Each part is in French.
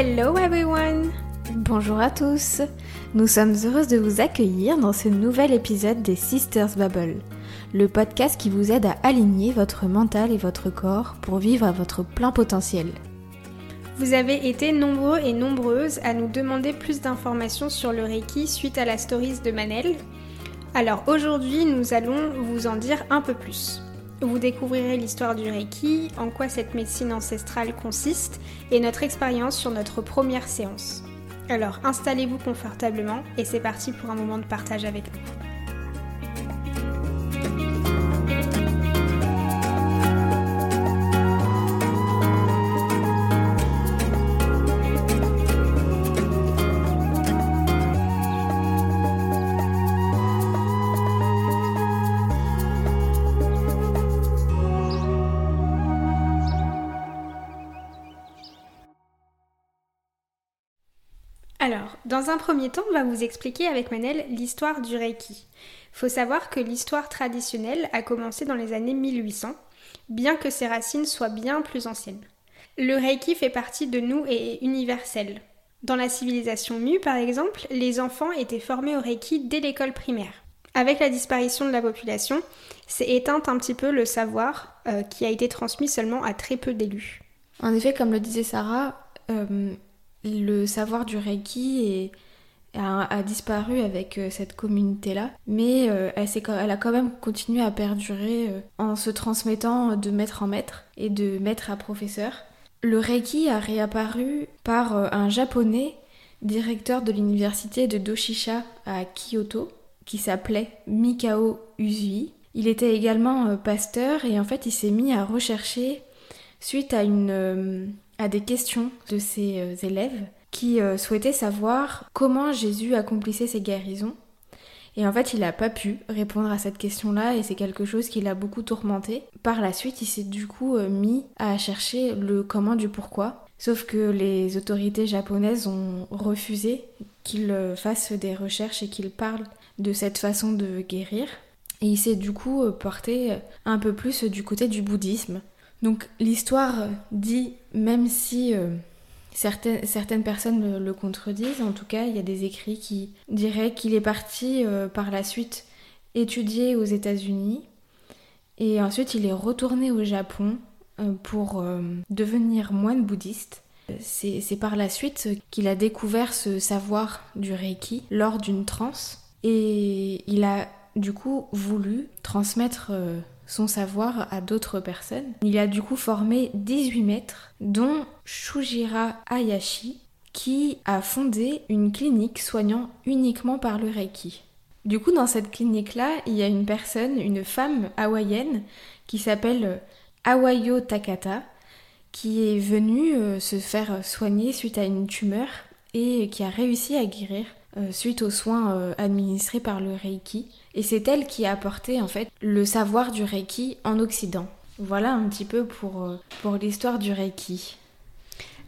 Hello everyone Bonjour à tous Nous sommes heureuses de vous accueillir dans ce nouvel épisode des Sisters Bubble, le podcast qui vous aide à aligner votre mental et votre corps pour vivre à votre plein potentiel. Vous avez été nombreux et nombreuses à nous demander plus d'informations sur le Reiki suite à la stories de Manel. Alors aujourd'hui, nous allons vous en dire un peu plus. Vous découvrirez l'histoire du Reiki, en quoi cette médecine ancestrale consiste et notre expérience sur notre première séance. Alors installez-vous confortablement et c'est parti pour un moment de partage avec nous. Alors, dans un premier temps, on va vous expliquer avec Manel l'histoire du Reiki. Faut savoir que l'histoire traditionnelle a commencé dans les années 1800, bien que ses racines soient bien plus anciennes. Le Reiki fait partie de nous et est universel. Dans la civilisation Mu, par exemple, les enfants étaient formés au Reiki dès l'école primaire. Avec la disparition de la population, c'est éteint un petit peu le savoir euh, qui a été transmis seulement à très peu d'élus. En effet, comme le disait Sarah, euh, le savoir du Reiki a, disparu avec euh, cette communauté-là, mais euh, elle, elle, a quand même continué à perdurer euh, en se transmettant de maître en maître et de maître à professeur. Le Reiki a réapparu par un japonais directeur de l'université de Doshisha à Kyoto, qui s'appelait Mikao Uzui. Il était également pasteur et en fait il s'est mis à rechercher suite à une à des questions de ses euh, élèves qui euh, souhaitaient savoir comment Jésus accomplissait ses guérisons. Et en fait, il n'a pas pu répondre à cette question-là et c'est quelque chose qui l'a beaucoup tourmenté. Par la suite, il s'est du coup euh, mis à chercher le comment du pourquoi. Sauf que les autorités japonaises ont refusé qu'il fasse des recherches et qu'il parle de cette façon de guérir. Et il s'est du coup porté un peu plus du côté du bouddhisme. Donc l'histoire dit, même si euh, certaines, personnes le, contredisent, en tout cas il y a des écrits qui diraient qu'il est parti euh, par la suite étudier aux États-Unis et ensuite il est retourné au Japon euh, pour devenir moine bouddhiste. C'est par la suite qu'il a découvert ce savoir du Reiki lors d'une transe et il a du coup voulu transmettre son savoir à d'autres personnes. Il a du coup formé 18 maîtres, dont Shujira Hayashi, qui a fondé une clinique soignant uniquement par le Reiki. Du coup, dans cette clinique-là, il y a une personne, une femme hawaïenne, qui s'appelle Awayo Takata, qui est venue euh, se faire soigner suite à une tumeur et qui a réussi à guérir suite aux soins euh, administrés par le Reiki. Et c'est elle qui a apporté en fait le savoir du Reiki en Occident. Voilà un petit peu pour, euh, pour l'histoire du Reiki.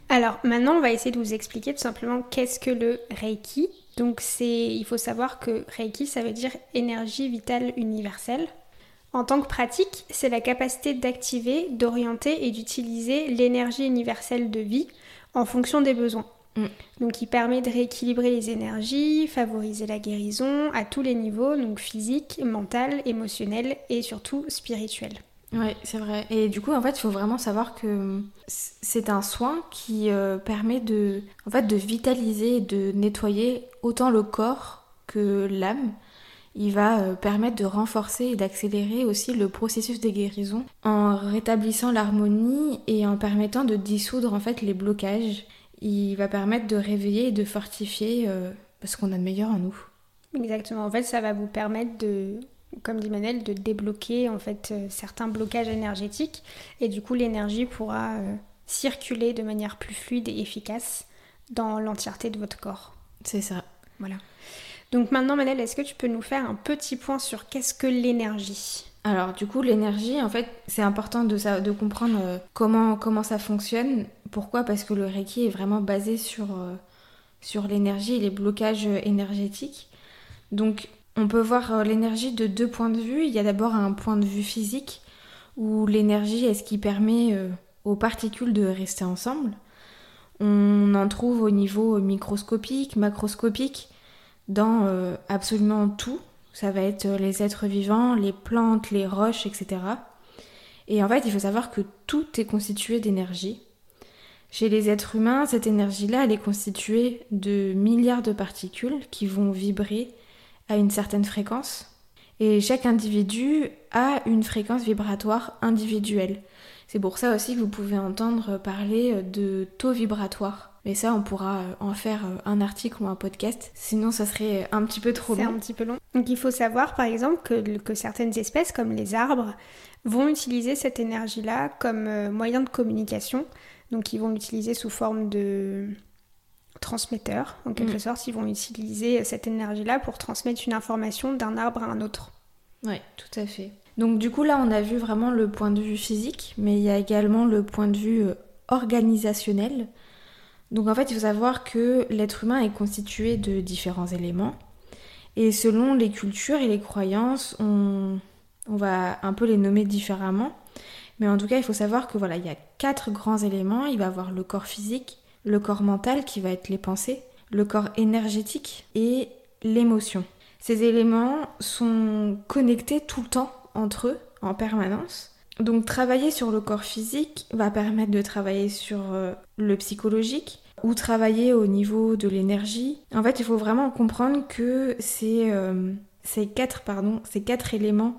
Alors maintenant, on va essayer de vous expliquer tout simplement qu'est-ce que le Reiki. Donc c'est, il faut savoir que Reiki, ça veut dire énergie vitale universelle. En tant que pratique, c'est la capacité d'activer, d'orienter et d'utiliser l'énergie universelle de vie en fonction des besoins. Mm. Donc il permet de rééquilibrer les énergies, favoriser la guérison à tous les niveaux, donc physique, mental, émotionnel et surtout spirituel. Oui, c'est vrai. Et du coup, en fait, il faut vraiment savoir que c'est un soin qui euh, permet de, en fait, de vitaliser et de nettoyer autant le corps que l'âme. Il va euh, permettre de renforcer et d'accélérer aussi le processus de guérison en rétablissant l'harmonie et en permettant de dissoudre en fait les blocages il va permettre de réveiller et de fortifier euh, ce qu'on a de meilleur en nous. Exactement. En fait, ça va vous permettre de, comme dit Manel, de débloquer en fait euh, certains blocages énergétiques et du coup l'énergie pourra euh, circuler de manière plus fluide et efficace dans l'entièreté de votre corps. C'est ça. Voilà. Donc maintenant Manel, est-ce que tu peux nous faire un petit point sur qu'est-ce que l'énergie? Alors du coup l'énergie en fait c'est important de, de comprendre euh, comment, comment ça fonctionne. Pourquoi? Parce que le Reiki est vraiment basé sur, euh, l'énergie et les blocages énergétiques. Donc on peut voir euh, l'énergie de deux points de vue. Il y a d'abord un point de vue physique où l'énergie est ce qui permet aux particules de rester ensemble. On en trouve au niveau microscopique, macroscopique, dans euh, absolument tout. Ça va être les êtres vivants, les plantes, les roches, etc. Et en fait, il faut savoir que tout est constitué d'énergie. Chez les êtres humains, cette énergie-là, elle est constituée de milliards de particules qui vont vibrer à une certaine fréquence. Et chaque individu a une fréquence vibratoire individuelle. C'est pour ça aussi que vous pouvez entendre parler de taux vibratoire. Mais ça, on pourra en faire un article ou un podcast. Sinon, ça serait un petit peu trop long. C'est un petit peu long. Donc, il faut savoir, par exemple, que, que certaines espèces, comme les arbres, vont utiliser cette énergie-là comme euh, moyen de communication. Donc ils vont l'utiliser sous forme de transmetteur, en quelque mm. sorte. Ils vont utiliser cette énergie-là pour transmettre une information d'un arbre à un autre. Oui, tout à fait. Donc du coup là, on a vu vraiment le point de vue physique, mais il y a également le point de vue euh, organisationnel. Donc en fait, il faut savoir que l'être humain est constitué de différents éléments. Et selon les cultures et les croyances, on, on va un peu les nommer différemment. Mais en tout cas, il faut savoir que voilà, il y a quatre grands éléments. Il va avoir le corps physique, le corps mental qui va être les pensées, le corps énergétique et l'émotion. Ces éléments sont connectés tout le temps entre eux en permanence. Donc travailler sur le corps physique va permettre de travailler sur euh, le psychologique ou travailler au niveau de l'énergie. En fait, il faut vraiment comprendre que euh, quatre, pardon, ces quatre éléments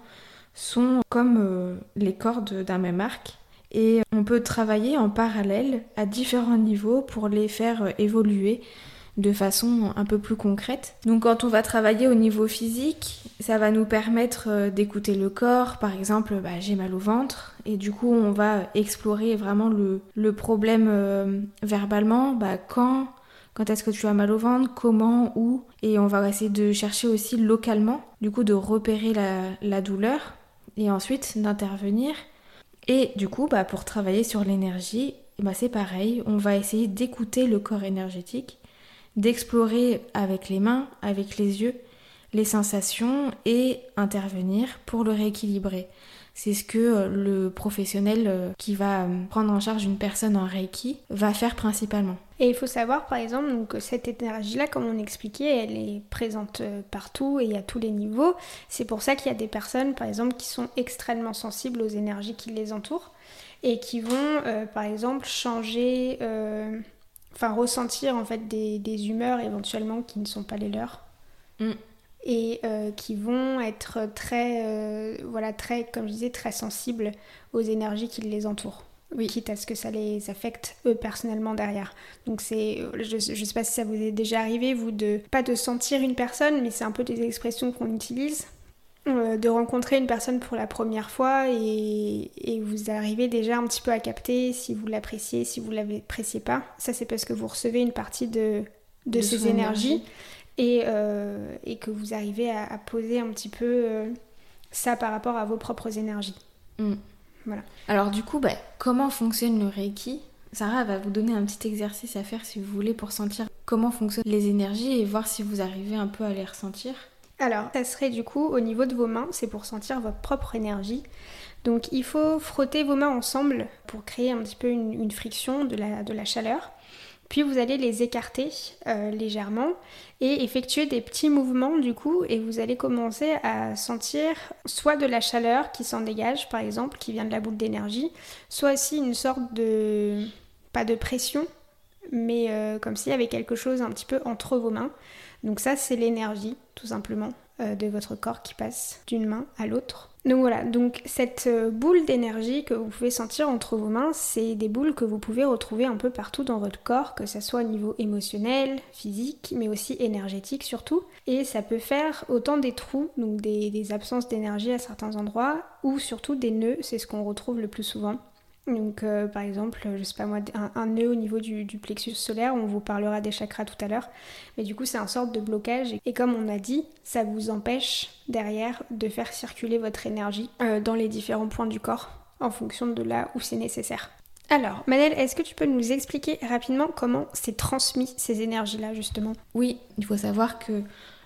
sont comme euh, les cordes d'un même arc et on peut travailler en parallèle à différents niveaux pour les faire euh, évoluer de façon un peu plus concrète. Donc quand on va travailler au niveau physique, ça va nous permettre euh, d'écouter le corps. Par exemple, bah, j'ai mal au ventre et du coup on va explorer vraiment le, problème verbalement. Bah, quand quand est-ce que tu as mal au ventre, comment, où, et on va essayer de chercher aussi localement, du coup de repérer la douleur et ensuite d'intervenir. Et du coup, bah, pour travailler sur l'énergie, bah, c'est pareil, on va essayer d'écouter le corps énergétique, d'explorer avec les mains, avec les yeux, les sensations et intervenir pour le rééquilibrer. C'est ce que euh, le professionnel euh, qui va euh, prendre en charge une personne en Reiki va faire principalement. Et il faut savoir par exemple que cette énergie-là, comme on expliquait, elle est présente partout et à tous les niveaux. C'est pour ça qu'il y a des personnes par exemple qui sont extrêmement sensibles aux énergies qui les entourent et qui vont par exemple changer, enfin ressentir en fait des, humeurs éventuellement qui ne sont pas les leurs. Mm et euh, qui vont être très, euh, voilà, très, comme je disais, très sensibles aux énergies qui les entourent. Oui. Quitte à ce que ça les affecte eux personnellement derrière. Donc c'est, je, je sais pas si ça vous est déjà arrivé, vous, de, pas de sentir une personne, mais c'est un peu des expressions qu'on utilise, euh, de rencontrer une personne pour la première fois et, et, vous arrivez déjà un petit peu à capter si vous l'appréciez, si vous l'appréciez pas. Ça c'est parce que vous recevez une partie de, de, ces énergies et, euh, et que vous arrivez à, poser un petit peu euh, ça par rapport à vos propres énergies. Mm. Voilà. Alors du coup, bah, comment fonctionne le Reiki? Sarah va vous donner un petit exercice à faire si vous voulez pour sentir comment fonctionnent les énergies et voir si vous arrivez un peu à les ressentir. Alors, ça serait du coup au niveau de vos mains, c'est pour sentir votre propre énergie. Donc il faut frotter vos mains ensemble pour créer un petit peu une, une friction, de la, de la chaleur. Puis vous allez les écarter euh, légèrement et effectuer des petits mouvements du coup et vous allez commencer à sentir soit de la chaleur qui s'en dégage par exemple, qui vient de la boule d'énergie, soit aussi une sorte de... pas de pression, mais euh, comme s'il y avait quelque chose un petit peu entre vos mains. Donc ça c'est l'énergie tout simplement de votre corps qui passe d'une main à l'autre. Donc voilà, donc cette euh, boule d'énergie que vous pouvez sentir entre vos mains, c'est des boules que vous pouvez retrouver un peu partout dans votre corps, que ce soit au niveau émotionnel, physique, mais aussi énergétique surtout. Et ça peut faire autant des trous, donc des absences d'énergie à certains endroits, ou surtout des nœuds, c'est ce qu'on retrouve le plus souvent. Donc, euh, par exemple, je sais pas moi, un, nœud au niveau du, plexus solaire, on vous parlera des chakras tout à l'heure, mais du coup, c'est un sorte de blocage. Et comme on a dit, ça vous empêche derrière de faire circuler votre énergie euh, dans les différents points du corps en fonction de là où c'est nécessaire. Alors, Manel, est-ce que tu peux nous expliquer rapidement comment c'est transmis ces énergies-là, justement? Oui, il faut savoir que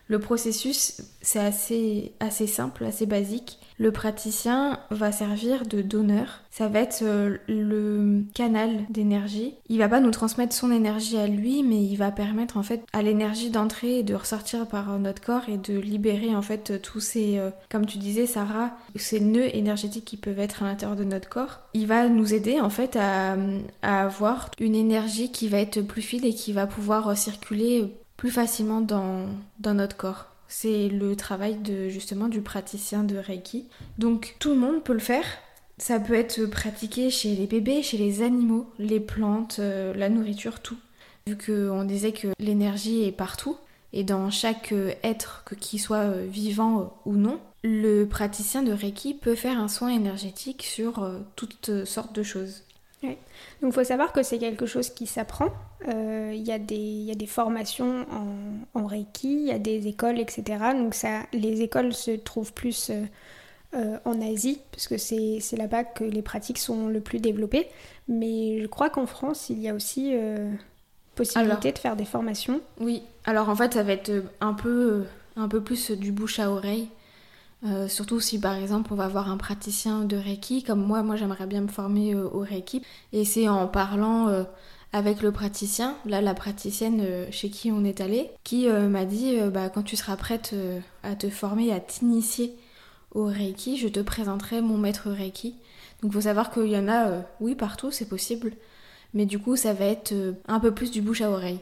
Le processus, c'est assez, assez simple, assez basique. Le praticien va servir de donneur. Ça va être euh, le canal d'énergie. Il va pas nous transmettre son énergie à lui, mais il va permettre en fait à l'énergie d'entrer et de ressortir par notre corps et de libérer en fait tous ces, euh, comme tu disais Sarah, ces nœuds énergétiques qui peuvent être à l'intérieur de notre corps. Il va nous aider en fait à, avoir une énergie qui va être plus fine et qui va pouvoir circuler plus facilement dans notre corps. C'est le travail de justement du praticien de Reiki. Donc tout le monde peut le faire. Ça peut être pratiqué chez les bébés, chez les animaux, les plantes, euh, la nourriture, tout. Vu qu'on disait que l'énergie est partout et dans chaque euh, être, qu'il soit euh, vivant ou non, le praticien de Reiki peut faire un soin énergétique sur toutes sortes de choses. Donc il faut savoir que c'est quelque chose qui s'apprend. Euh, il y, a des formations en, Reiki, il y a des écoles, etc. Donc ça, les écoles se trouvent plus euh, euh, en Asie, parce que c'est là-bas que les pratiques sont le plus développées. Mais je crois qu'en France, il y a aussi possibilité de faire des formations. Oui, alors en fait, ça va être un peu, un peu plus du bouche à oreille. Euh, surtout si par exemple on va voir un praticien de Reiki, comme moi, moi j'aimerais bien me former euh, au Reiki. Et c'est en parlant euh, avec le praticien, là la praticienne chez qui on est allé, qui m'a dit bah, quand tu seras prête à te former, à t'initier au Reiki, je te présenterai mon maître Reiki. Donc faut savoir qu'il y en a, oui partout, c'est possible. Mais du coup ça va être un peu plus du bouche à oreille.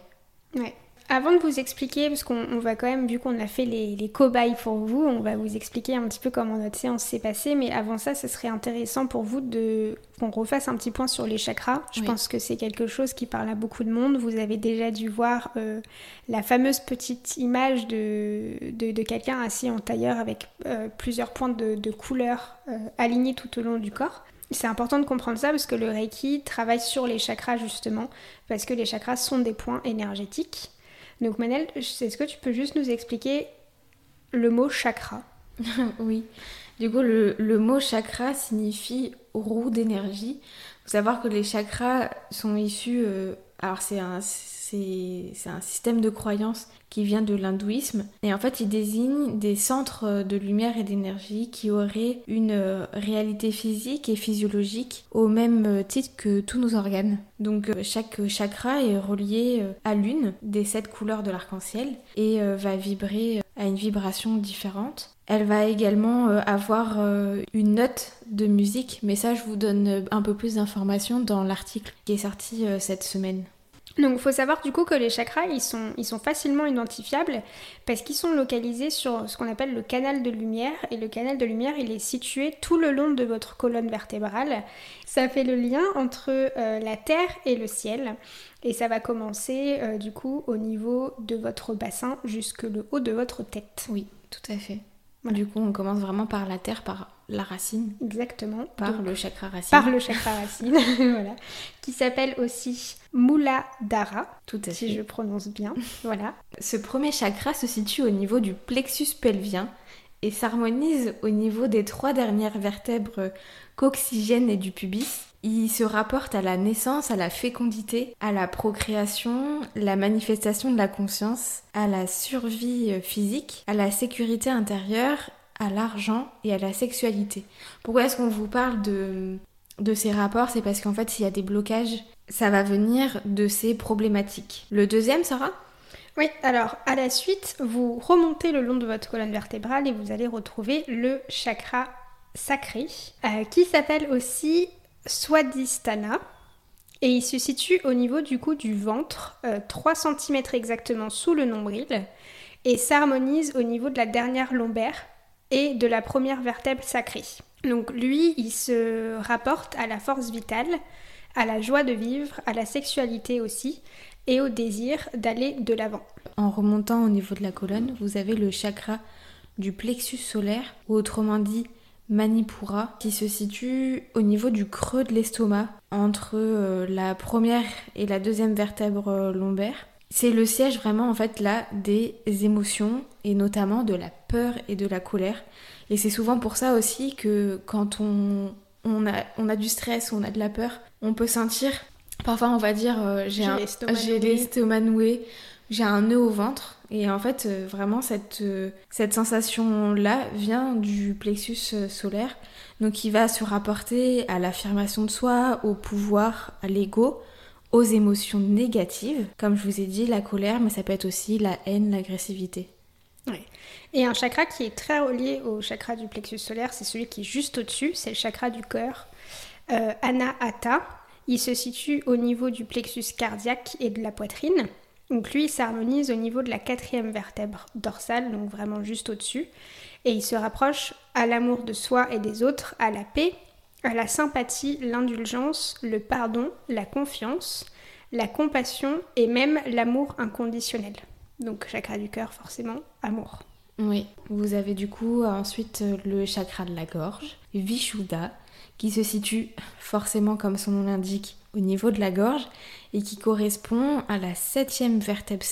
Ouais. Avant de vous expliquer, parce qu'on va quand même, vu qu'on a fait les, cobayes pour vous, on va vous expliquer un petit peu comment notre séance s'est passée. Mais avant ça, ce serait intéressant pour vous de qu'on refasse un petit point sur les chakras. Je pense que c'est quelque chose qui parle à beaucoup de monde. Vous avez déjà dû voir euh, la fameuse petite image de, de, quelqu'un assis en tailleur avec euh, plusieurs points de, de couleurs euh, alignés tout au long du corps. C'est important de comprendre ça parce que le Reiki travaille sur les chakras justement, parce que les chakras sont des points énergétiques. Donc Manel, est-ce que tu peux juste nous expliquer le mot chakra? Oui. Du coup, le, mot chakra signifie roue d'énergie. Il faut savoir que les chakras sont issus... Euh, alors c'est un, c'est un système de croyance qui vient de l'hindouisme. Et en fait, il désigne des centres de lumière et d'énergie qui auraient une euh, réalité physique et physiologique au même euh, titre que tous nos organes. Donc euh, chaque chakra est relié à l'une des sept couleurs de l'arc-en-ciel et va vibrer à une vibration différente. Elle va également avoir une note de musique, mais ça je vous donne un peu plus d'informations dans l'article qui est sorti cette semaine. Donc il faut savoir du coup que les chakras, ils sont, ils sont facilement identifiables parce qu'ils sont localisés sur ce qu'on appelle le canal de lumière. Et le canal de lumière, il est situé tout le long de votre colonne vertébrale. Ça fait le lien entre euh, la terre et le ciel. Et ça va commencer euh, du coup au niveau de votre bassin jusque le haut de votre tête. Oui, tout à fait. Du coup, on commence vraiment par la terre, par la racine. Exactement. Par le chakra racine. Par le chakra racine, voilà. Qui s'appelle aussi Muladhara. Tout à Si je prononce bien. voilà. Ce premier chakra se situe au niveau du plexus pelvien et s'harmonise au niveau des trois dernières vertèbres coxygènes et du pubis. Il se rapporte à la naissance, à la fécondité, à la procréation, la manifestation de la conscience, à la survie physique, à la sécurité intérieure à l'argent et à la sexualité. Pourquoi est-ce qu'on vous parle de, de ces rapports? C'est parce qu'en fait, s'il y a des blocages, ça va venir de ces problématiques. Le deuxième, Sarah? Oui, alors à la suite, vous remontez le long de votre colonne vertébrale et vous allez retrouver le chakra sacré, euh, qui s'appelle aussi Swadhisthana. Et il se situe au niveau du cou du ventre, 3 euh, cm exactement sous le nombril, et s'harmonise au niveau de la dernière lombaire, et de la première vertèbre sacrée. Donc lui, il se rapporte à la force vitale, à la joie de vivre, à la sexualité aussi, et au désir d'aller de l'avant. En remontant au niveau de la colonne, vous avez le chakra du plexus solaire, ou autrement dit Manipura, qui se situe au niveau du creux de l'estomac, entre euh, la première et la deuxième vertèbre euh, lombaire. C'est le siège vraiment en fait là des émotions et notamment de la peur et de la colère. Et c'est souvent pour ça aussi que quand on, on, a, on a du stress ou on a de la peur, on peut sentir, parfois on va dire euh, j'ai l'estomac noué, j'ai un nœud au ventre. Et en fait, euh, vraiment, cette, euh, cette sensation-là vient du plexus euh, solaire, donc qui va se rapporter à l'affirmation de soi, au pouvoir, à l'ego, aux émotions négatives, comme je vous ai dit, la colère, mais ça peut être aussi la haine, l'agressivité. Et un chakra qui est très relié au chakra du plexus solaire, c'est celui qui est juste au-dessus, c'est le chakra du cœur, euh, Anahata. Il se situe au niveau du plexus cardiaque et de la poitrine. Donc lui, il s'harmonise au niveau de la quatrième vertèbre dorsale, donc vraiment juste au-dessus. Et il se rapproche à l'amour de soi et des autres, à la paix, à la sympathie, l'indulgence, le pardon, la confiance, la compassion et même l'amour inconditionnel. Donc chakra du cœur, forcément, amour. Oui, vous avez du coup ensuite le chakra de la gorge, Vishuddha, qui se situe forcément, comme son nom l'indique, au niveau de la gorge et qui correspond à la septième vertèbre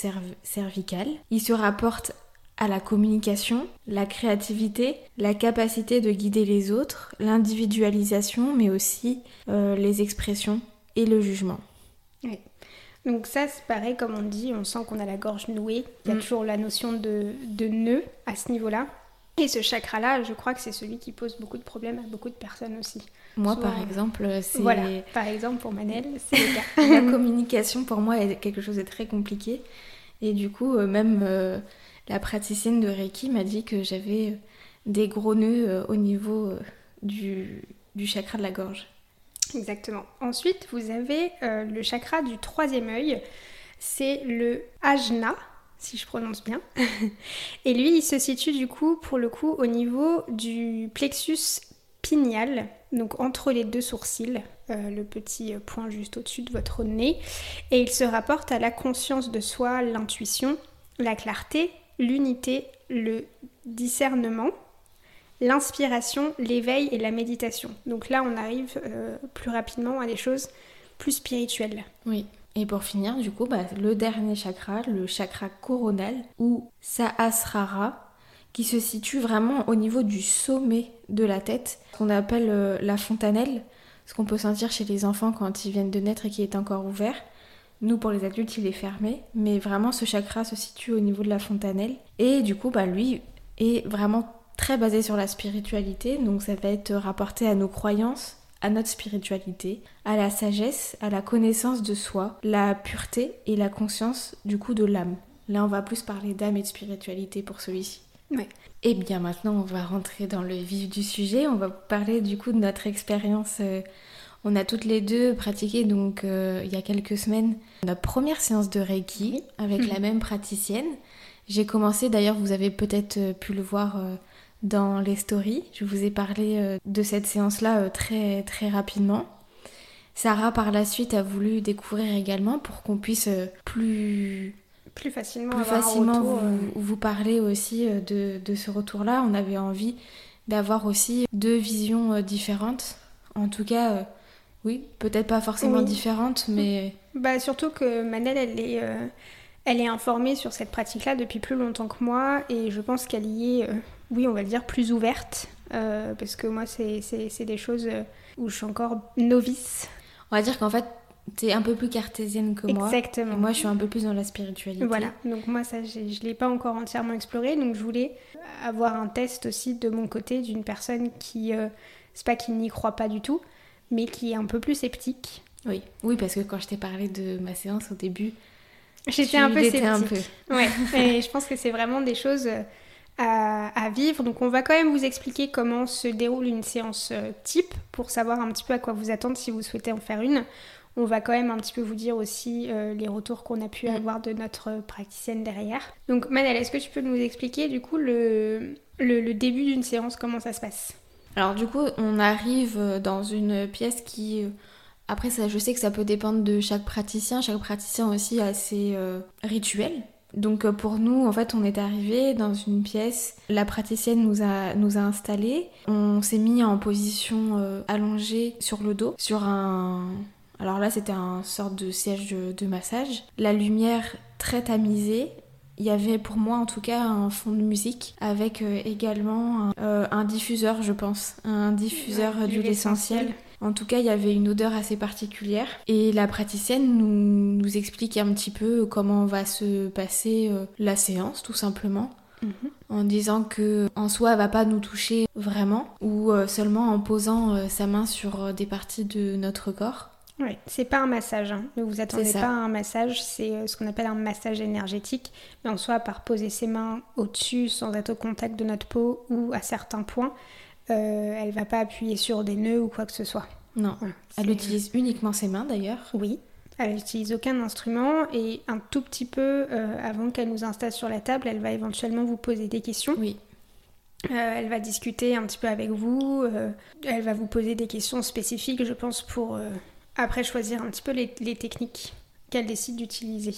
cervicale. Il se rapporte à la communication, la créativité, la capacité de guider les autres, l'individualisation, mais aussi euh, les expressions et le jugement. Oui. Donc ça, c'est pareil, comme on dit, on sent qu'on a la gorge nouée. Il y a mm. toujours la notion de, de nœud à ce niveau-là. Et ce chakra-là, je crois que c'est celui qui pose beaucoup de problèmes à beaucoup de personnes aussi. Moi, par exemple, c'est... Voilà, par exemple, pour Manel, c'est le cas. la communication, pour moi, est quelque chose de très compliqué. Et du coup, euh, même euh, la praticienne de Reiki m'a dit que j'avais euh, des gros nœuds au niveau du, du chakra de la gorge. Exactement. Ensuite, vous avez le chakra du troisième œil. C'est le ajna, si je prononce bien. Et lui, il se situe du coup, pour le coup, au niveau du plexus pinéal, donc entre les deux sourcils, euh, le petit point juste au-dessus de votre nez. Et il se rapporte à la conscience de soi, l'intuition, la clarté, l'unité, le discernement, l'inspiration, l'éveil et la méditation. Donc là, on arrive euh, plus rapidement à des choses plus spirituelles. Oui. Et pour finir, du coup, bah, le dernier chakra, le chakra coronal, ou Sahasrara, qui se situe vraiment au niveau du sommet de la tête, qu'on appelle euh, la fontanelle, ce qu'on peut sentir chez les enfants quand ils viennent de naître et qui est encore ouvert. Nous, pour les adultes, il est fermé, mais vraiment ce chakra se situe au niveau de la fontanelle. Et du coup, bah, lui est vraiment très basé sur la spiritualité, donc ça va être rapporté à nos croyances, à notre spiritualité, à la sagesse, à la connaissance de soi, la pureté et la conscience du coup de l'âme. Là, on va plus parler d'âme et de spiritualité pour celui-ci. Ouais. Et bien maintenant, on va rentrer dans le vif du sujet. On va parler du coup de notre expérience. Euh, on a toutes les deux pratiqué donc euh, il y a quelques semaines notre première séance de Reiki avec la même praticienne. J'ai commencé d'ailleurs, vous avez peut-être euh, pu le voir dans les stories. Je vous ai parlé euh, de cette séance-là euh, très très rapidement. Sarah par la suite a voulu découvrir également pour qu'on puisse euh, plus plus facilement, plus facilement vous, parler aussi de, de ce retour-là. On avait envie d'avoir aussi deux visions différentes. En tout cas, oui, peut-être pas forcément différentes, mais... Bah, surtout que Manel, elle est, elle est informée sur cette pratique-là depuis plus longtemps que moi, et je pense qu'elle y est oui, on va le dire, plus ouverte, euh, parce que moi, c'est des choses euh, où je suis encore novice. On va dire qu'en fait, tu es un peu plus cartésienne que moi. Exactement. moi, je suis un peu plus dans la spiritualité. Voilà, donc moi, ça, je ne l'ai pas encore entièrement exploré, donc je voulais avoir un test aussi de mon côté d'une personne qui, euh, c'est pas qu'il n'y croit pas du tout, mais qui est un peu plus sceptique. Oui, oui, parce que quand je t'ai parlé de ma séance au début, j'étais un peu sceptique. Un peu. Ouais, et je pense que c'est vraiment des choses à, vivre. Donc on va quand même vous expliquer comment se déroule une séance euh, type pour savoir un petit peu à quoi vous attendre si vous souhaitez en faire une. On va quand même un petit peu vous dire aussi euh, les retours qu'on a pu mm. avoir de notre praticienne derrière. Donc Manel, est-ce que tu peux nous expliquer du coup le, le, début d'une séance, comment ça se passe? Alors du coup, on arrive dans une pièce qui... Euh, après, ça, je sais que ça peut dépendre de chaque praticien. Chaque praticien aussi a ses rituels. Donc euh, pour nous, en fait, on est arrivé dans une pièce, la praticienne nous a, nous a installés, on s'est mis en position euh, allongée sur le dos, sur un... Alors là, c'était un sorte de siège de, massage. La lumière très tamisée, il y avait pour moi en tout cas un fond de musique avec euh, également un, diffuseur, je pense, un diffuseur d'huile essentielle. En tout cas, il y avait une odeur assez particulière. Et la praticienne nous, nous explique un petit peu comment va se passer euh, la séance, tout simplement. Mhm. En disant que en soi, elle va pas nous toucher vraiment, ou euh, seulement en posant euh, sa main sur euh, des parties de notre corps. Ouais, c'est pas un massage. hein. Ne vous attendez pas à un massage, c'est euh, ce qu'on appelle un massage énergétique. Mais en soi, par poser ses mains au-dessus sans être au contact de notre peau ou à certains points, euh, elle va pas appuyer sur des nœuds ou quoi que ce soit. Non. Voilà, Elle utilise uniquement ses mains d'ailleurs. Oui. Elle n'utilise aucun instrument et un tout petit peu euh, avant qu'elle nous installe sur la table, elle va éventuellement vous poser des questions. Oui. Euh, elle va discuter un petit peu avec vous. elle va vous poser des questions spécifiques, je pense, pour après choisir un petit peu les, les techniques qu'elle décide d'utiliser.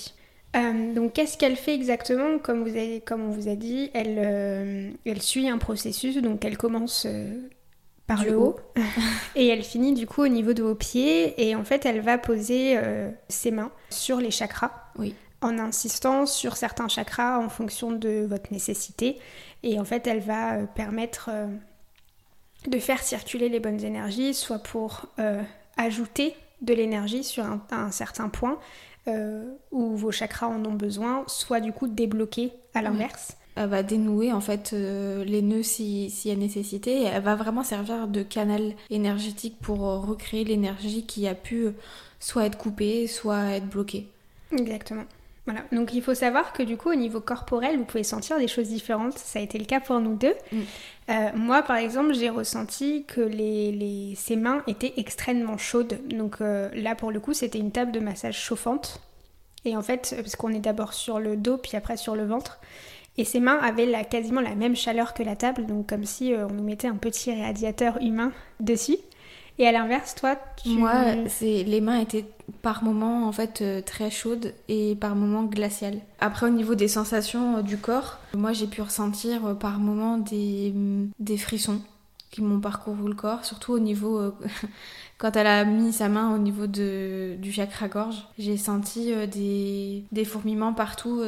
Euh, donc, qu'est-ce qu'elle fait exactement? Comme, vous avez, comme on vous a dit, elle, euh, elle suit un processus. Donc, elle commence euh, par Du le haut. haut et elle finit du coup au niveau de vos pieds. Et en fait, elle va poser ses mains sur les chakras Oui. en insistant sur certains chakras en fonction de votre nécessité. Et en fait, elle va permettre de faire circuler les bonnes énergies, soit pour ajouter de l'énergie sur un, un certain point euh, où vos chakras en ont besoin, soit du coup débloquer à l'inverse. Elle va dénouer en fait euh, les nœuds si- s'il y a nécessité. Et elle va vraiment servir de canal énergétique pour euh, recréer l'énergie qui a pu soit être coupée, soit être bloquée. Exactement. Voilà. Donc il faut savoir que du coup au niveau corporel, vous pouvez sentir des choses différentes. Ça a été le cas pour nous deux. Mm. Euh, moi par exemple, j'ai ressenti que les, les- ses mains étaient extrêmement chaudes. Donc euh, là pour le coup, c'était une table de massage chauffante. Et en fait, parce qu'on est d'abord sur le dos puis après sur le ventre. Et ses mains avaient la, quasiment la même chaleur que la table, donc comme si euh, on nous mettait un petit radiateur humain dessus. Et à l'inverse, toi, tu... Moi, les mains étaient par moments en fait euh, très chaudes et par moments glaciales. Après, au niveau des sensations euh, du corps, moi j'ai pu ressentir euh, par moments des, mm, des frissons qui m'ont parcouru le corps, surtout au niveau quand elle a mis sa main au niveau de, du chakra gorge. J'ai senti des, des fourmillements partout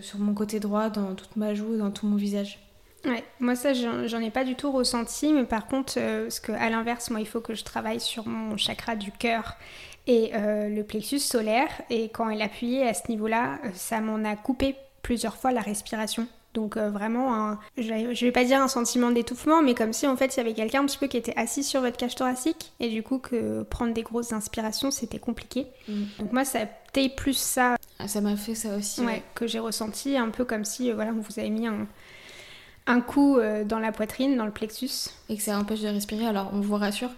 sur mon côté droit, dans toute ma joue, dans tout mon visage. Ouais, moi ça j'en ai pas du tout ressenti, mais par contre, euh, parce que à l'inverse, moi il faut que je travaille sur mon chakra du cœur et euh, le plexus solaire, et quand elle appuyait à ce niveau-là, euh, ça m'en a coupé plusieurs fois la respiration. Donc euh, vraiment, un, je, vais, je vais pas dire un sentiment d'étouffement, mais comme si en fait il y avait quelqu'un un petit peu qui était assis sur votre cage thoracique, et du coup que prendre des grosses inspirations c'était compliqué. Donc moi ça a été plus ça Ah, Ça m'a fait ça aussi. ouais, que j'ai ressenti, un peu comme si euh, voilà, on vous avait mis un, un coup euh, dans la poitrine, dans le plexus. et que ça empêche de respirer. Alors on vous rassure,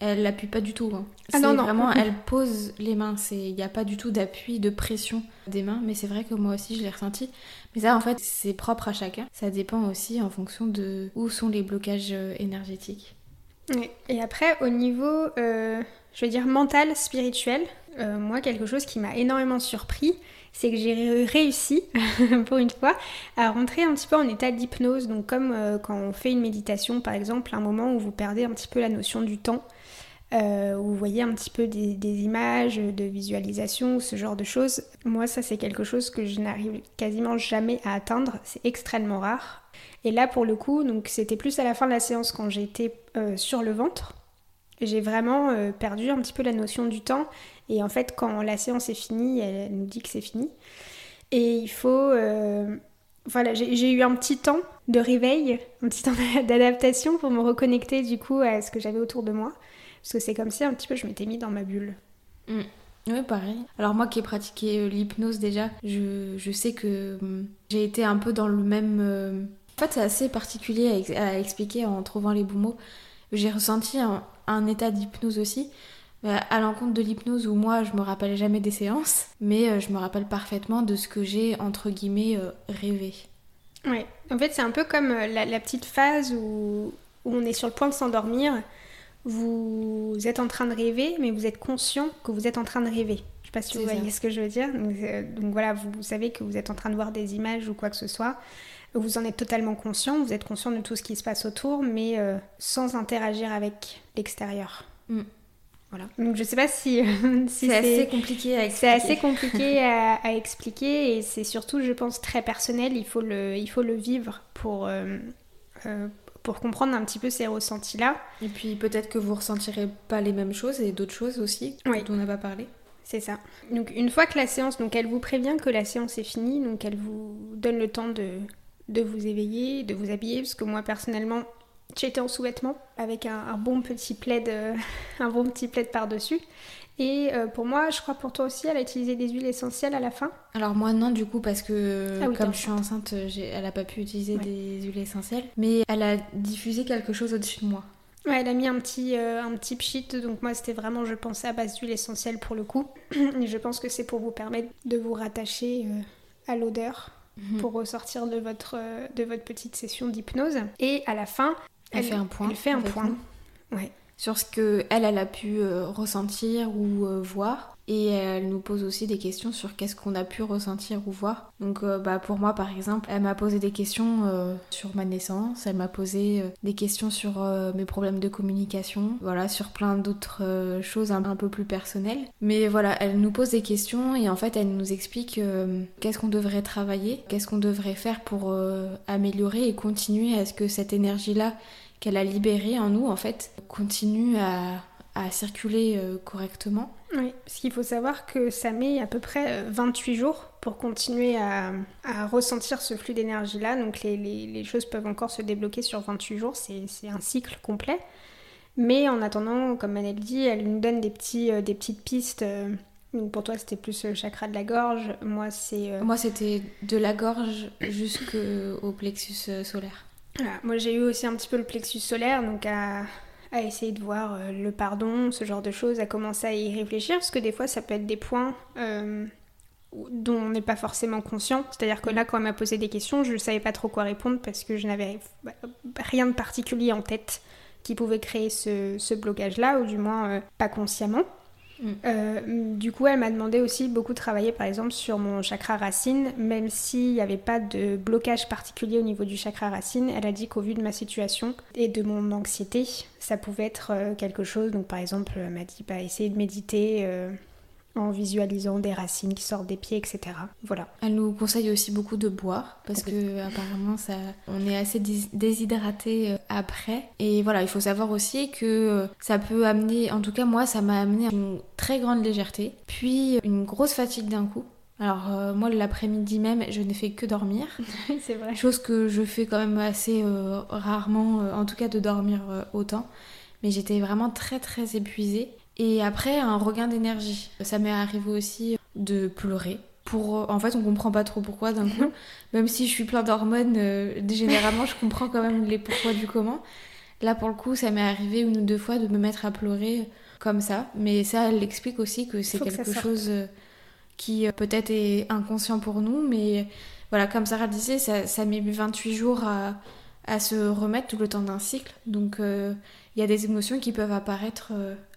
elle l'appuie pas du tout. hein. Ah non, non. Vraiment, elle pose les mains. Il n'y a pas du tout d'appui, de pression des mains. Mais c'est vrai que moi aussi je l'ai ressenti. Mais ça en fait c'est propre à chacun. Ça dépend aussi en fonction de où sont les blocages euh, énergétiques. Et après, au niveau, euh, je vais dire mental, spirituel, euh, moi, quelque chose qui m'a énormément surpris, c'est que j'ai ré- réussi, pour une fois, à rentrer un petit peu en état d'hypnose. Donc, comme euh, quand on fait une méditation, par exemple, un moment où vous perdez un petit peu la notion du temps, euh, où vous voyez un petit peu des, images de visualisation, ce genre de choses. Moi, ça, c'est quelque chose que je n'arrive quasiment jamais à atteindre. C'est extrêmement rare. Et là, pour le coup, c'était plus à la fin de la séance quand j'étais euh, sur le ventre. J'ai vraiment euh, perdu un petit peu la notion du temps. Et en fait, quand la séance est finie, elle, nous dit que c'est fini. Et il faut. euh, voilà, j'ai eu un petit temps de réveil, un petit temps d'adaptation pour me reconnecter du coup à ce que j'avais autour de moi. Parce que c'est comme si un petit peu je m'étais mis dans ma bulle. Oui, pareil. Alors moi qui ai pratiqué euh, l'hypnose déjà, je, je sais que hum, j'ai été un peu dans le même... En fait, c'est assez particulier à, à expliquer en trouvant les bons mots. J'ai ressenti un, un état d'hypnose aussi, euh, à l'encontre de l'hypnose où moi je me rappelle jamais des séances, mais euh, je me rappelle parfaitement de ce que j'ai entre guillemets euh, rêvé. Ouais, en fait, c'est un peu comme la, la petite phase où, où on est sur le point de s'endormir. Vous êtes en train de rêver, mais vous êtes conscient que vous êtes en train de rêver. Je sais pas si vous ça. voyez ce que je veux dire. Donc, euh, donc voilà, vous, vous savez que vous êtes en train de voir des images ou quoi que ce soit. Vous en êtes totalement conscient, vous êtes conscient de tout ce qui se passe autour, mais euh, sans interagir avec l'extérieur. Mm. Voilà. Donc je sais pas si, si C'est assez compliqué à c'est expliquer. assez compliqué à, à expliquer et c'est surtout, je pense, très personnel. Il faut le, il faut le vivre pour, euh, euh, pour comprendre un petit peu ces ressentis-là. Et puis peut-être que vous ressentirez pas les mêmes choses et d'autres choses aussi dont on n'a pas parlé. C'est ça. Donc une fois que la séance, donc elle vous prévient que la séance est finie, donc elle vous donne le temps de, de vous éveiller, de vous habiller, parce que moi personnellement, j'étais en sous-vêtements avec un, bon petit plaid, euh, un bon petit plaid par-dessus. Et euh, pour moi, je crois pour toi aussi, elle a utilisé des huiles essentielles à la fin. Alors moi non du coup parce que ah comme je suis enceinte, elle a pas pu utiliser des huiles essentielles, mais elle a diffusé quelque chose au-dessus de moi. Ouais, elle a mis un petit, euh, un petit pchit, donc moi c'était vraiment, je pensais à base d'huile essentielle pour le coup. Et je pense que c'est pour vous permettre de vous rattacher à l'odeur mhm. pour ressortir de votre, de votre petite session d'hypnose. Et à la fin, elle, fait un point. Elle fait un point. Ouais. Sur ce que elle, elle a pu euh, ressentir ou euh, voir. Et elle nous pose aussi des questions sur qu'est-ce qu'on a pu ressentir ou voir. Donc euh, bah, pour moi par exemple, elle m'a posé des questions sur ma naissance, elle m'a posé des questions sur mes problèmes de communication, voilà, sur plein d'autres choses un, peu plus personnelles. Mais voilà, elle nous pose des questions et en fait elle nous explique qu'est-ce qu'on devrait travailler, qu'est-ce qu'on devrait faire pour améliorer et continuer à ce que cette énergie-là qu'elle a libérée en nous, en fait, continue à, circuler euh, correctement. Oui, parce qu'il faut savoir que ça met à peu près 28 euh, jours pour continuer à, ressentir ce flux d'énergie-là. Donc les, choses peuvent encore se débloquer sur 28 jours, c'est un cycle complet. Mais en attendant, comme Manel dit, elle nous donne des, petits, euh, des petites pistes. pour toi, c'était plus le chakra de la gorge. Moi, c'est. Moi, c'était de la gorge jusqu'au plexus solaire. Moi j'ai eu aussi un petit peu le plexus solaire, donc à, essayer de voir euh, le pardon, ce genre de choses, à commencer à y réfléchir, parce que des fois ça peut être des points euh, dont on n'est pas forcément conscient. C'est-à-dire que là, quand elle m'a posé des questions, je ne savais pas trop quoi répondre parce que je n'avais rien de particulier en tête qui pouvait créer ce, blocage-là, ou du moins euh, pas consciemment. Mm. Euh, du coup, elle m'a demandé aussi beaucoup de travailler, par exemple, sur mon chakra racine, même s'il n'y avait pas de blocage particulier au niveau du chakra racine. Elle a dit qu'au vu de ma situation et de mon anxiété, ça pouvait être euh, quelque chose. Donc, par exemple, elle m'a dit, bah, de méditer. Euh, en visualisant des racines qui sortent des pieds, etc. Voilà. Elle nous conseille aussi beaucoup de boire parce que apparemment ça, on est assez déshydraté euh, après. Et voilà, il faut savoir aussi que euh, ça peut amener, en tout cas moi, ça m'a amené une très grande légèreté, puis une grosse fatigue d'un coup. Alors euh, moi l'après-midi même, je n'ai fait que dormir. c'est vrai. Chose que je fais quand même assez rarement, en tout cas de dormir autant. Mais j'étais vraiment très très épuisée. Et après, un regain d'énergie. Ça m'est arrivé aussi de pleurer. Pour, en fait, on comprend pas trop pourquoi d'un coup. même si je suis plein d'hormones, euh, généralement, je comprends quand même les pourquoi du comment. Là, pour le coup, ça m'est arrivé une ou deux fois de me mettre à pleurer comme ça. Mais ça, elle explique aussi que c'est quelque chose euh, qui euh, peut-être est inconscient pour nous. Mais voilà, comme Sarah disait, ça, ça met 28 jours à, à se remettre tout le temps d'un cycle. Donc il y a des émotions qui peuvent apparaître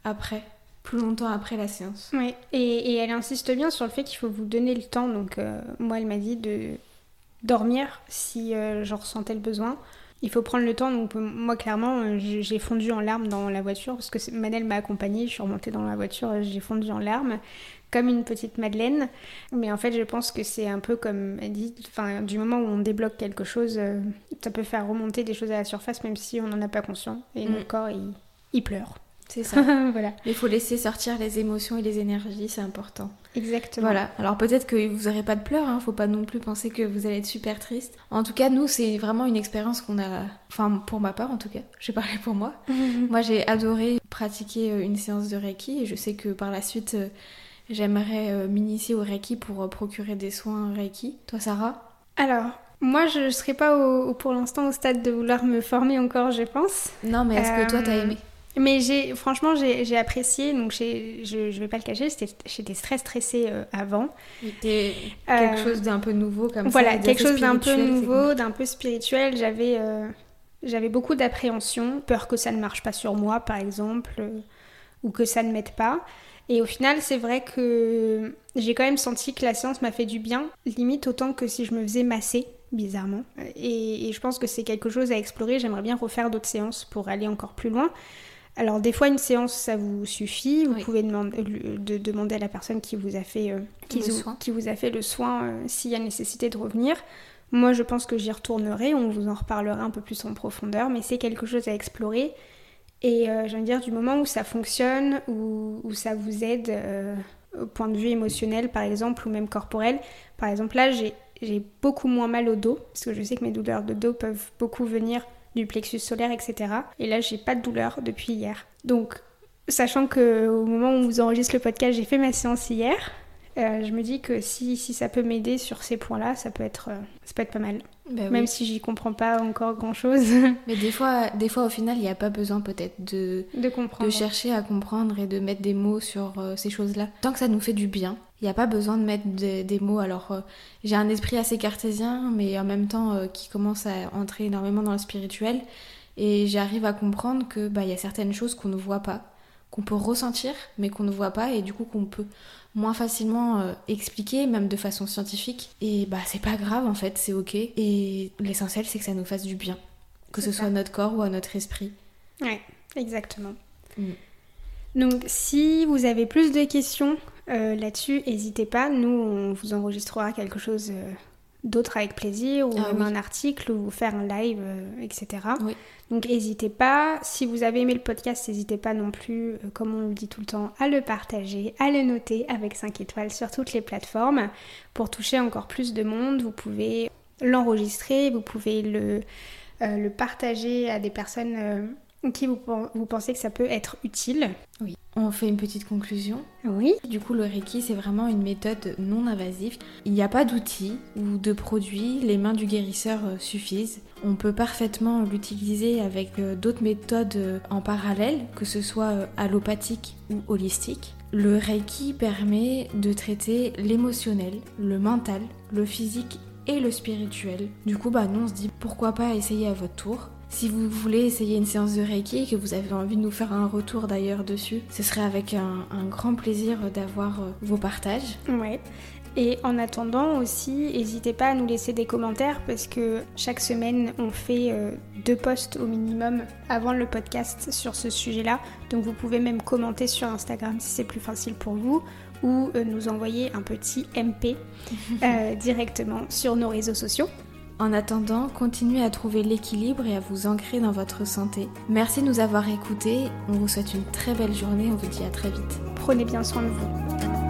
après, plus longtemps après la séance. Oui, et, elle insiste bien sur le fait qu'il faut vous donner le temps. Donc, euh, moi, elle m'a dit de dormir si euh, j'en ressentais le besoin. Il faut prendre le temps. Donc, moi, clairement, euh, j'ai fondu en larmes dans la voiture parce que Manel m'a accompagnée. Je suis remontée dans la voiture, j'ai fondu en larmes comme une petite Madeleine. Mais en fait, je pense que c'est un peu comme elle dit, enfin, du moment où on débloque quelque chose, ça peut faire remonter des choses à la surface, même si on n'en a pas conscience. Et mm. notre corps, il pleure. C'est ça. voilà. Il faut laisser sortir les émotions et les énergies, c'est important. Exactement. Voilà. Alors peut-être que vous n'aurez pas de pleurs, hein. faut pas non plus penser que vous allez être super triste. En tout cas, nous, c'est vraiment une expérience qu'on a, enfin pour ma part en tout cas, je vais parler pour moi. moi, j'ai adoré pratiquer euh, une séance de Reiki et je sais que par la suite, euh, j'aimerais euh, m'initier au Reiki pour procurer des soins Reiki. Toi, Sarah? Alors, moi, je ne serai pas au, pour l'instant au stade de vouloir me former encore, je pense. Non, mais est-ce que toi, t'as aimé? Mais j'ai, franchement, j'ai, apprécié. Donc, je, je vais pas le cacher, j'étais très stressée euh, avant. C'était quelque euh, chose d'un peu nouveau comme voilà, ça. Voilà, quelque chose d'un peu nouveau, d'un peu spirituel. J'avais, euh, j'avais beaucoup d'appréhension, peur que ça ne marche pas sur moi, par exemple, ou que ça ne m'aide pas. Et au final, c'est vrai que j'ai quand même senti que la séance m'a fait du bien, limite autant que si je me faisais masser bizarrement. Et, et, je pense que c'est quelque chose à explorer. J'aimerais bien refaire d'autres séances pour aller encore plus loin. Alors des fois une séance ça vous suffit, vous pouvez demander, euh, de, demander à la personne qui vous a fait, euh, qui, vous a fait le soin euh, s'il y a nécessité de revenir. Moi, je pense que j'y retournerai, on vous en reparlera un peu plus en profondeur, mais c'est quelque chose à explorer. Et euh, je veux dire, du moment où ça fonctionne, où, où ça vous aide euh, au point de vue émotionnel, par exemple, ou même corporel. Par exemple, là, j'ai beaucoup moins mal au dos, parce que je sais que mes douleurs de dos peuvent beaucoup venir du plexus solaire, etc. Et là, j'ai pas de douleur depuis hier. Donc, sachant que au moment où vous enregistre le podcast, j'ai fait ma séance hier, euh, je me dis que si, si ça peut m'aider sur ces points-là, ça peut être euh, ça peut être pas mal. Bah Même si j'y comprends pas encore grand-chose Mais des fois, des fois au final, il n'y a pas besoin peut-être de, de comprendre. de chercher à comprendre et de mettre des mots sur euh, ces choses-là. Tant que ça nous fait du bien, il n'y a pas besoin de mettre des, des mots. Alors, euh, j'ai un esprit assez cartésien, mais en même temps euh, qui commence à entrer énormément dans le spirituel. Et j'arrive à comprendre que bah, y a certaines choses qu'on ne voit pas, qu'on peut ressentir, mais qu'on ne voit pas, et du coup qu'on peut moins facilement euh, expliquer, même de façon scientifique. Et bah c'est pas grave en fait, c'est ok. Et l'essentiel c'est que ça nous fasse du bien, que ce ça. soit à notre corps ou à notre esprit. Ouais, exactement. Mm. Donc, si vous avez plus de questions euh, là-dessus, n'hésitez pas. Nous, on vous enregistrera quelque chose euh, d'autre avec plaisir, ou Ah même oui. un article, ou faire un live, euh, etc. Oui. Donc, n'hésitez pas. Si vous avez aimé le podcast, n'hésitez pas non plus, euh, comme on le dit tout le temps, à le partager, à le noter avec 5 étoiles sur toutes les plateformes pour toucher encore plus de monde. Vous pouvez l'enregistrer, vous pouvez le, euh, le partager à des personnes qui vous, pen- vous pensez que ça peut être utile? Oui. On fait une petite conclusion. Oui. Du coup, le Reiki, c'est vraiment une méthode non invasive. Il n'y a pas d'outils ou de produits, les mains du guérisseur euh, suffisent. On peut parfaitement l'utiliser avec euh, d'autres méthodes euh, en parallèle, que ce soit allopathique ou holistique. Le Reiki permet de traiter l'émotionnel, le mental, le physique et le spirituel. Du coup, bah nous on se dit pourquoi pas essayer à votre tour. Si vous voulez essayer une séance de Reiki et que vous avez envie de nous faire un retour d'ailleurs dessus, ce serait avec un, un grand plaisir d'avoir euh, vos partages. Ouais. Et en attendant aussi, n'hésitez pas à nous laisser des commentaires parce que chaque semaine, on fait euh, deux posts au minimum avant le podcast sur ce sujet-là. Donc vous pouvez même commenter sur Instagram si c'est plus facile pour vous ou euh, nous envoyer un petit MP euh, directement sur nos réseaux sociaux. En attendant, continuez à trouver l'équilibre et à vous ancrer dans votre santé. Merci de nous avoir écoutés. On vous souhaite une très belle journée. On vous dit à très vite. Prenez bien soin de vous.